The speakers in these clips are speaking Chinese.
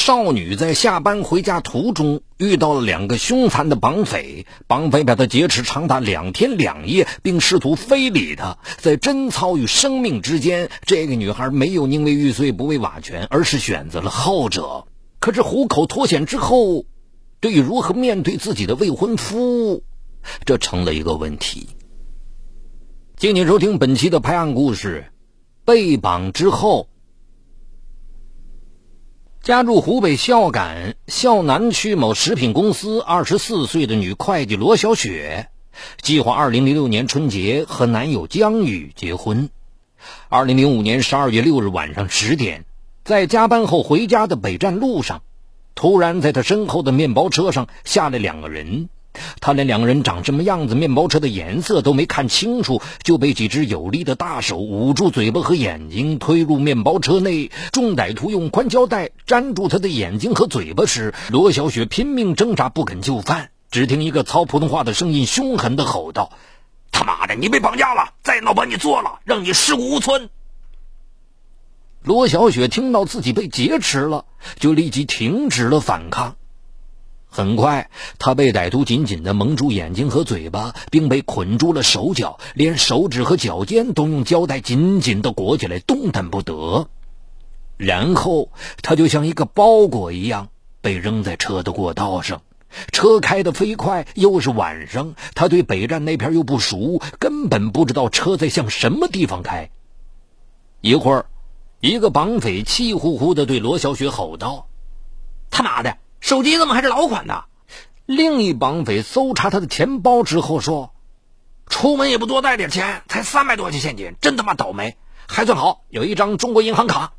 少女在下班回家途中遇到了两个凶残的绑匪，绑匪把她劫持长达两天两夜，并试图非礼她。在贞操与生命之间，这个女孩没有宁为玉碎不为瓦全，而是选择了后者。可是虎口脱险之后，对于如何面对自己的未婚夫，这成了一个问题。敬请收听本期的拍案故事：被绑之后。家住湖北孝感孝南区某食品公司二十四岁的女会计罗小雪，计划二零零六年春节和男友江宇结婚。二零零五年十二月六日晚上十点，在加班后回家的北站路上，突然在她身后的面包车上下来两个人。他连两个人长什么样子、面包车的颜色都没看清楚，就被几只有力的大手捂住嘴巴和眼睛，推入面包车内。众歹徒用宽胶带粘住他的眼睛和嘴巴时，罗小雪拼命挣扎，不肯就范。只听一个操普通话的声音凶狠地吼道：“他妈的，你被绑架了！再闹把你做了，让你尸骨无存！”罗小雪听到自己被劫持了，就立即停止了反抗。很快，他被歹徒紧紧地蒙住眼睛和嘴巴，并被捆住了手脚，连手指和脚尖都用胶带紧紧地裹起来，动弹不得。然后，他就像一个包裹一样被扔在车的过道上。车开得飞快，又是晚上，他对北站那片又不熟，根本不知道车在向什么地方开。一会儿，一个绑匪气呼呼地对罗小雪吼道：“他妈的！”手机怎么还是老款的？另一绑匪搜查他的钱包之后说：“出门也不多带点钱，才三百多块钱现金，真他妈倒霉！还算好有一张中国银行卡。”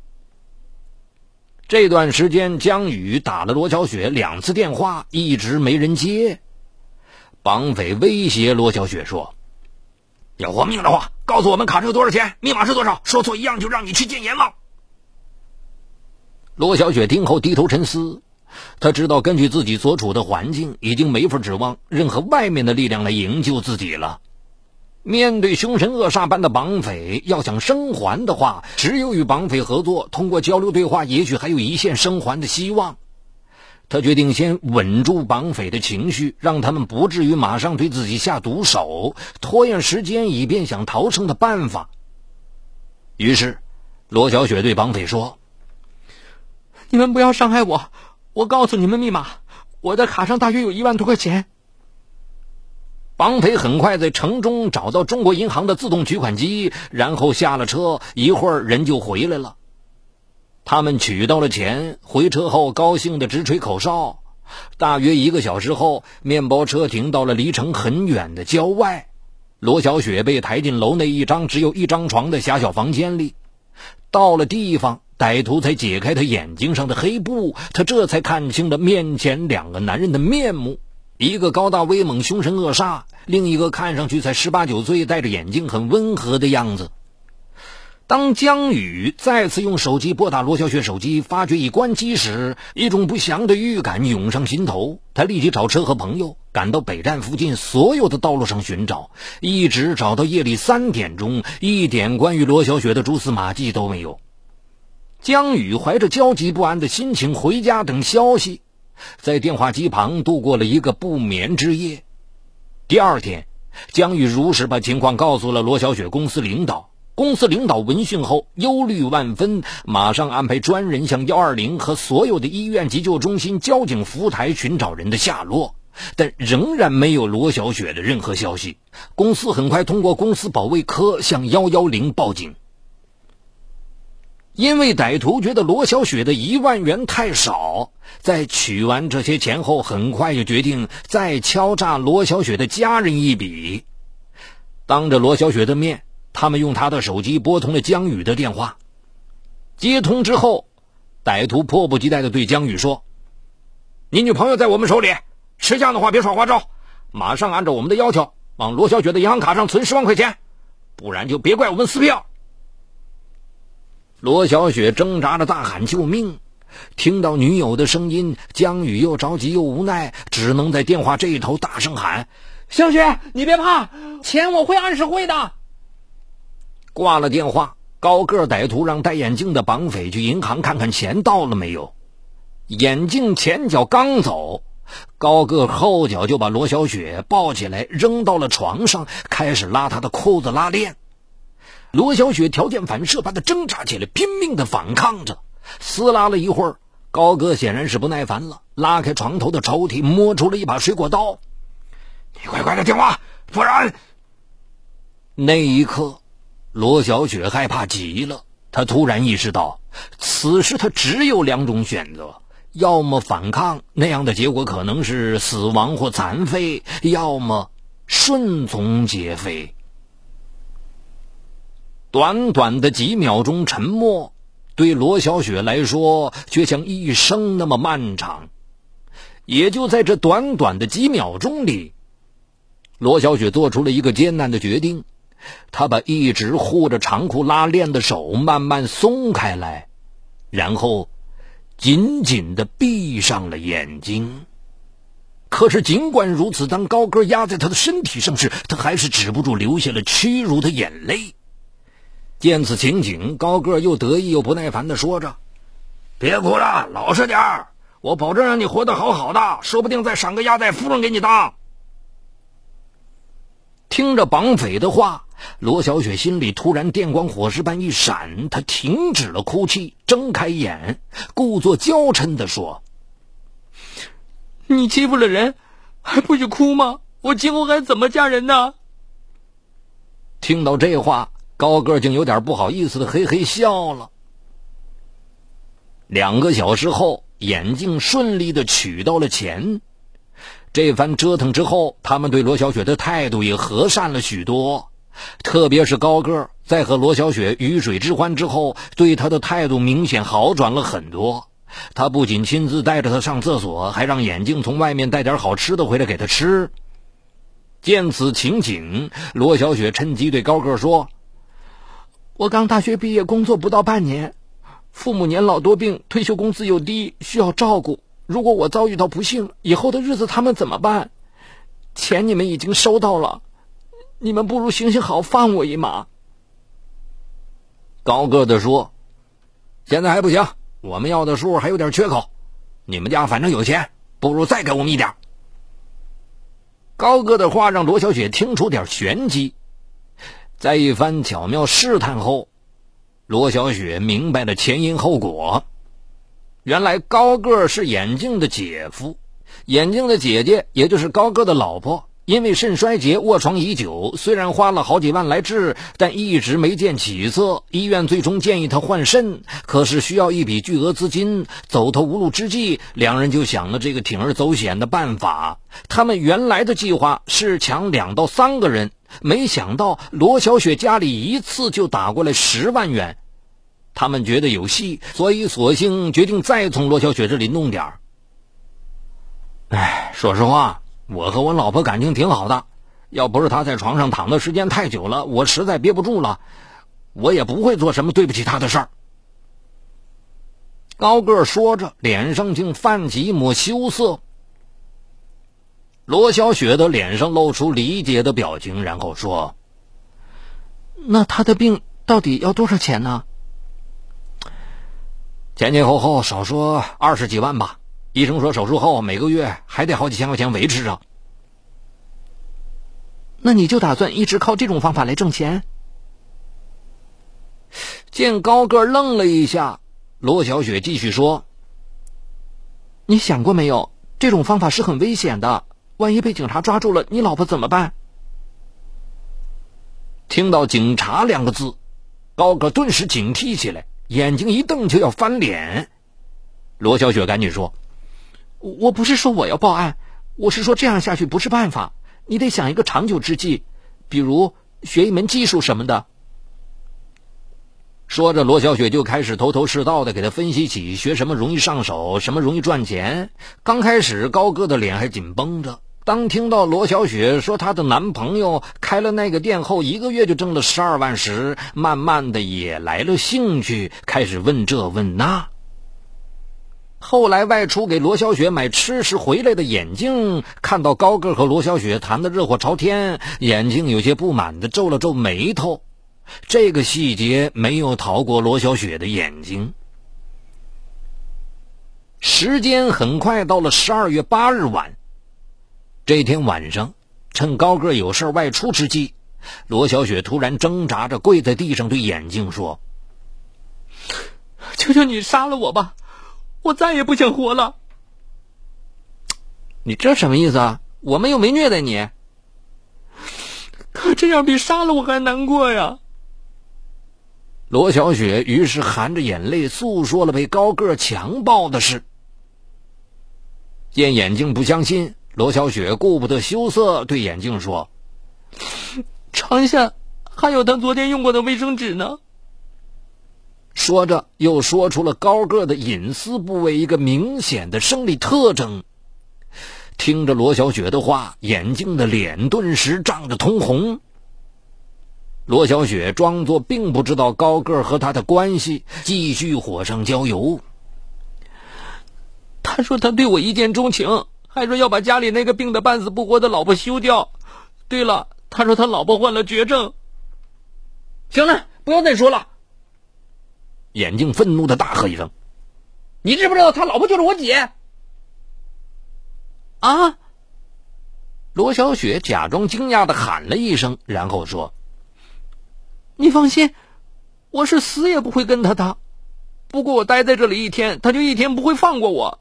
这段时间，江宇打了罗小雪两次电话，一直没人接。绑匪威胁罗小雪说：“要活命的话，告诉我们卡上有多少钱，密码是多少，说错一样就让你去见阎王。”罗小雪听后低头沉思。他知道，根据自己所处的环境，已经没法指望任何外面的力量来营救自己了。面对凶神恶煞般的绑匪，要想生还的话，只有与绑匪合作，通过交流对话，也许还有一线生还的希望。他决定先稳住绑匪的情绪，让他们不至于马上对自己下毒手，拖延时间，以便想逃生的办法。于是，罗小雪对绑匪说：“你们不要伤害我。”我告诉你们密码，我的卡上大约有一万多块钱。绑匪很快在城中找到中国银行的自动取款机，然后下了车，一会儿人就回来了。他们取到了钱，回车后高兴的直吹口哨。大约一个小时后，面包车停到了离城很远的郊外，罗小雪被抬进楼内一张只有一张床的狭小房间里。到了地方。歹徒才解开他眼睛上的黑布，他这才看清了面前两个男人的面目：一个高大威猛、凶神恶煞，另一个看上去才十八九岁，戴着眼镜，很温和的样子。当江宇再次用手机拨打罗小雪手机，发觉已关机时，一种不祥的预感涌上心头。他立即找车和朋友赶到北站附近所有的道路上寻找，一直找到夜里三点钟，一点关于罗小雪的蛛丝马迹都没有。江宇怀着焦急不安的心情回家等消息，在电话机旁度过了一个不眠之夜。第二天，江宇如实把情况告诉了罗小雪公司领导。公司领导闻讯后忧虑万分，马上安排专人向幺二零和所有的医院、急救中心、交警服务台寻找人的下落，但仍然没有罗小雪的任何消息。公司很快通过公司保卫科向幺幺零报警。因为歹徒觉得罗小雪的一万元太少，在取完这些钱后，很快就决定再敲诈罗小雪的家人一笔。当着罗小雪的面，他们用他的手机拨通了江宇的电话。接通之后，歹徒迫不及待地对江宇说：“你女朋友在我们手里，识相的话别耍花招，马上按照我们的要求往罗小雪的银行卡上存十万块钱，不然就别怪我们撕票。”罗小雪挣扎着大喊救命，听到女友的声音，江宇又着急又无奈，只能在电话这一头大声喊：“小雪，你别怕，钱我会按时汇的。”挂了电话，高个歹徒让戴眼镜的绑匪去银行看看钱到了没有。眼镜前脚刚走，高个后脚就把罗小雪抱起来扔到了床上，开始拉她的裤子拉链。罗小雪条件反射般的挣扎起来，拼命的反抗着，撕拉了一会儿。高个显然是不耐烦了，拉开床头的抽屉，摸出了一把水果刀。你乖乖的听话，不然……那一刻，罗小雪害怕极了。她突然意识到，此时她只有两种选择：要么反抗，那样的结果可能是死亡或残废；要么顺从劫匪。短短的几秒钟沉默。对罗小雪来说，却像一生那么漫长。也就在这短短的几秒钟里，罗小雪做出了一个艰难的决定。她把一直护着长裤拉链的手慢慢松开来，然后紧紧的闭上了眼睛。可是，尽管如此，当高个压在他的身体上时，他还是止不住流下了屈辱的眼泪。见此情景，高个又得意又不耐烦的说着：“别哭了，老实点儿，我保证让你活得好好的，说不定再赏个压寨夫人给你当。”听着绑匪的话，罗小雪心里突然电光火石般一闪，她停止了哭泣，睁开眼，故作娇嗔的说：“你欺负了人，还不许哭吗？我今后还怎么嫁人呢？”听到这话。高个竟有点不好意思的嘿嘿笑了。两个小时后，眼镜顺利的取到了钱。这番折腾之后，他们对罗小雪的态度也和善了许多。特别是高个，在和罗小雪鱼水之欢之后，对他的态度明显好转了很多。他不仅亲自带着她上厕所，还让眼镜从外面带点好吃的回来给她吃。见此情景，罗小雪趁机对高个说。我刚大学毕业，工作不到半年，父母年老多病，退休工资又低，需要照顾。如果我遭遇到不幸，以后的日子他们怎么办？钱你们已经收到了，你们不如行行好，放我一马。高个子说：“现在还不行，我们要的数还有点缺口。你们家反正有钱，不如再给我们一点。”高个的话让罗小雪听出点玄机。在一番巧妙试探后，罗小雪明白了前因后果。原来高个是眼镜的姐夫，眼镜的姐姐也就是高个的老婆，因为肾衰竭卧床已久，虽然花了好几万来治，但一直没见起色。医院最终建议他换肾，可是需要一笔巨额资金，走投无路之际，两人就想了这个铤而走险的办法。他们原来的计划是抢两到三个人。没想到罗小雪家里一次就打过来十万元，他们觉得有戏，所以索性决定再从罗小雪这里弄点儿。哎，说实话，我和我老婆感情挺好的，要不是她在床上躺的时间太久了，我实在憋不住了，我也不会做什么对不起她的事儿。高个说着，脸上竟泛起一抹羞涩。罗小雪的脸上露出理解的表情，然后说：“那他的病到底要多少钱呢？前前后后少说二十几万吧。医生说手术后每个月还得好几千块钱维持着。那你就打算一直靠这种方法来挣钱？”见高个愣了一下，罗小雪继续说：“你想过没有？这种方法是很危险的。”万一被警察抓住了，你老婆怎么办？听到“警察”两个字，高个顿时警惕起来，眼睛一瞪就要翻脸。罗小雪赶紧说：“我不是说我要报案，我是说这样下去不是办法，你得想一个长久之计，比如学一门技术什么的。”说着，罗小雪就开始头头是道的给他分析起学什么容易上手，什么容易赚钱。刚开始，高哥的脸还紧绷着。当听到罗小雪说她的男朋友开了那个店后一个月就挣了十二万时，慢慢的也来了兴趣，开始问这问那。后来外出给罗小雪买吃食回来的眼镜，看到高个和罗小雪谈的热火朝天，眼镜有些不满的皱了皱眉头。这个细节没有逃过罗小雪的眼睛。时间很快到了十二月八日晚。这天晚上，趁高个有事外出之际，罗小雪突然挣扎着跪在地上，对眼镜说：“求求你杀了我吧，我再也不想活了。”你这什么意思啊？我们又没虐待你。可这样比杀了我还难过呀！罗小雪于是含着眼泪诉说了被高个强暴的事。见眼镜不相信，罗小雪顾不得羞涩，对眼镜说：“床下还有他昨天用过的卫生纸呢。”说着，又说出了高个的隐私部位一个明显的生理特征。听着罗小雪的话，眼镜的脸顿时涨得通红。罗小雪装作并不知道高个和他的关系，继续火上浇油。他说他对我一见钟情，还说要把家里那个病得半死不活的老婆休掉。对了，他说他老婆患了绝症。行了，不要再说了！眼镜愤怒的大喝一声：“你知不知道他老婆就是我姐？”啊！罗小雪假装惊讶的喊了一声，然后说：“你放心，我是死也不会跟他的。不过我待在这里一天，他就一天不会放过我。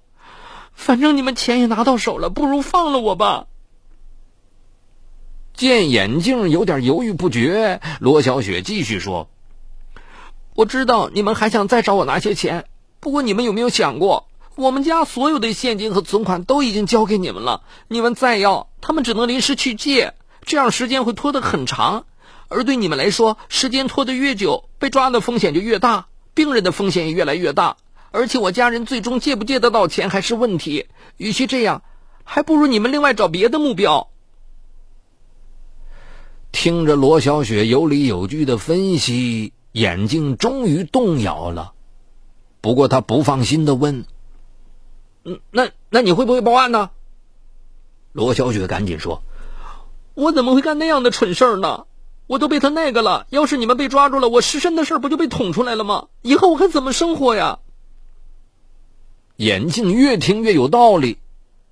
反正你们钱也拿到手了，不如放了我吧。”见眼镜有点犹豫不决，罗小雪继续说：“我知道你们还想再找我拿些钱，不过你们有没有想过？”我们家所有的现金和存款都已经交给你们了，你们再要，他们只能临时去借，这样时间会拖得很长。而对你们来说，时间拖得越久，被抓的风险就越大，病人的风险也越来越大。而且我家人最终借不借得到钱还是问题。与其这样，还不如你们另外找别的目标。听着罗小雪有理有据的分析，眼镜终于动摇了。不过他不放心的问。嗯，那那你会不会报案呢？罗小雪赶紧说：“我怎么会干那样的蠢事呢？我都被他那个了。要是你们被抓住了，我失身的事不就被捅出来了吗？以后我还怎么生活呀？”眼镜越听越有道理，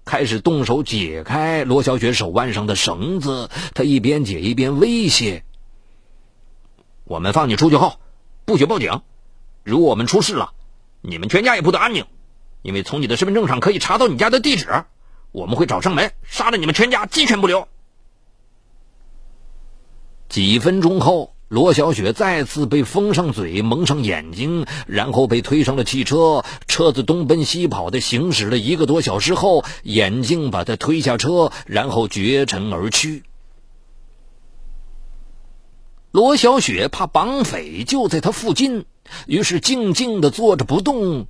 开始动手解开罗小雪手腕上的绳子。他一边解一边威胁：“我们放你出去后，不许报警。如果我们出事了，你们全家也不得安宁。”因为从你的身份证上可以查到你家的地址，我们会找上门，杀了你们全家，鸡犬不留。几分钟后，罗小雪再次被封上嘴、蒙上眼睛，然后被推上了汽车。车子东奔西跑的行驶了一个多小时后，眼镜把她推下车，然后绝尘而去。罗小雪怕绑匪就在她附近，于是静静的坐着不动。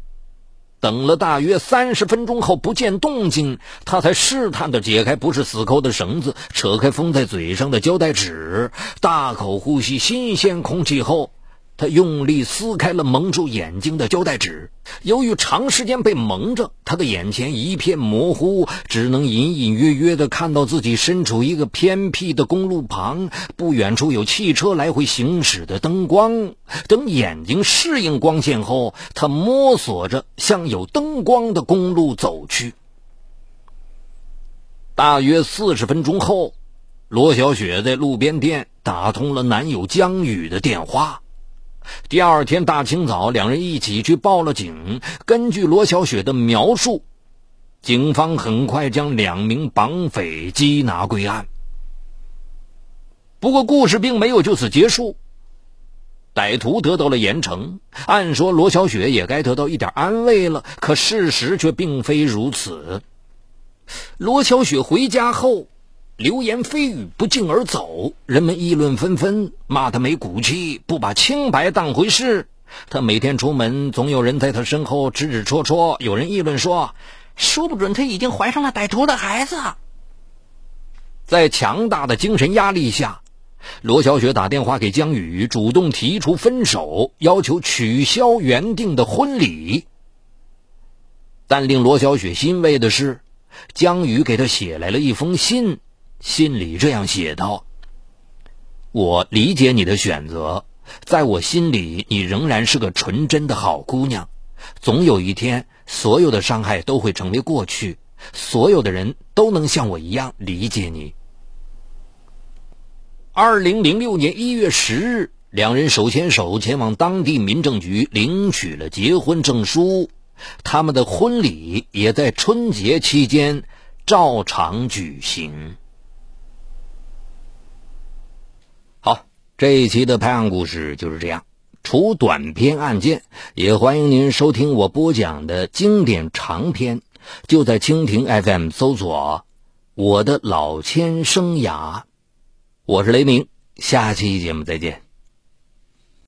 等了大约三十分钟后，不见动静，他才试探的解开不是死扣的绳子，扯开封在嘴上的胶带纸，大口呼吸新鲜空气后。他用力撕开了蒙住眼睛的胶带纸，由于长时间被蒙着，他的眼前一片模糊，只能隐隐约约地看到自己身处一个偏僻的公路旁，不远处有汽车来回行驶的灯光。等眼睛适应光线后，他摸索着向有灯光的公路走去。大约四十分钟后，罗小雪在路边店打通了男友江宇的电话。第二天大清早，两人一起去报了警。根据罗小雪的描述，警方很快将两名绑匪缉拿归案。不过，故事并没有就此结束。歹徒得到了严惩，按说罗小雪也该得到一点安慰了。可事实却并非如此。罗小雪回家后。流言蜚语不胫而走，人们议论纷纷，骂他没骨气，不把清白当回事。他每天出门，总有人在他身后指指戳戳。有人议论说，说不准他已经怀上了歹徒的孩子。在强大的精神压力下，罗小雪打电话给江宇，主动提出分手，要求取消原定的婚礼。但令罗小雪欣慰的是，江宇给他写来了一封信。信里这样写道：“我理解你的选择，在我心里，你仍然是个纯真的好姑娘。总有一天，所有的伤害都会成为过去，所有的人都能像我一样理解你。二零零六年一月十日，两人手牵手前往当地民政局领取了结婚证书，他们的婚礼也在春节期间照常举行。好，这一期的拍案故事就是这样。除短篇案件，也欢迎您收听我播讲的经典长篇，就在蜻蜓 FM 搜索“我的老千生涯”。我是雷鸣，下期节目再见。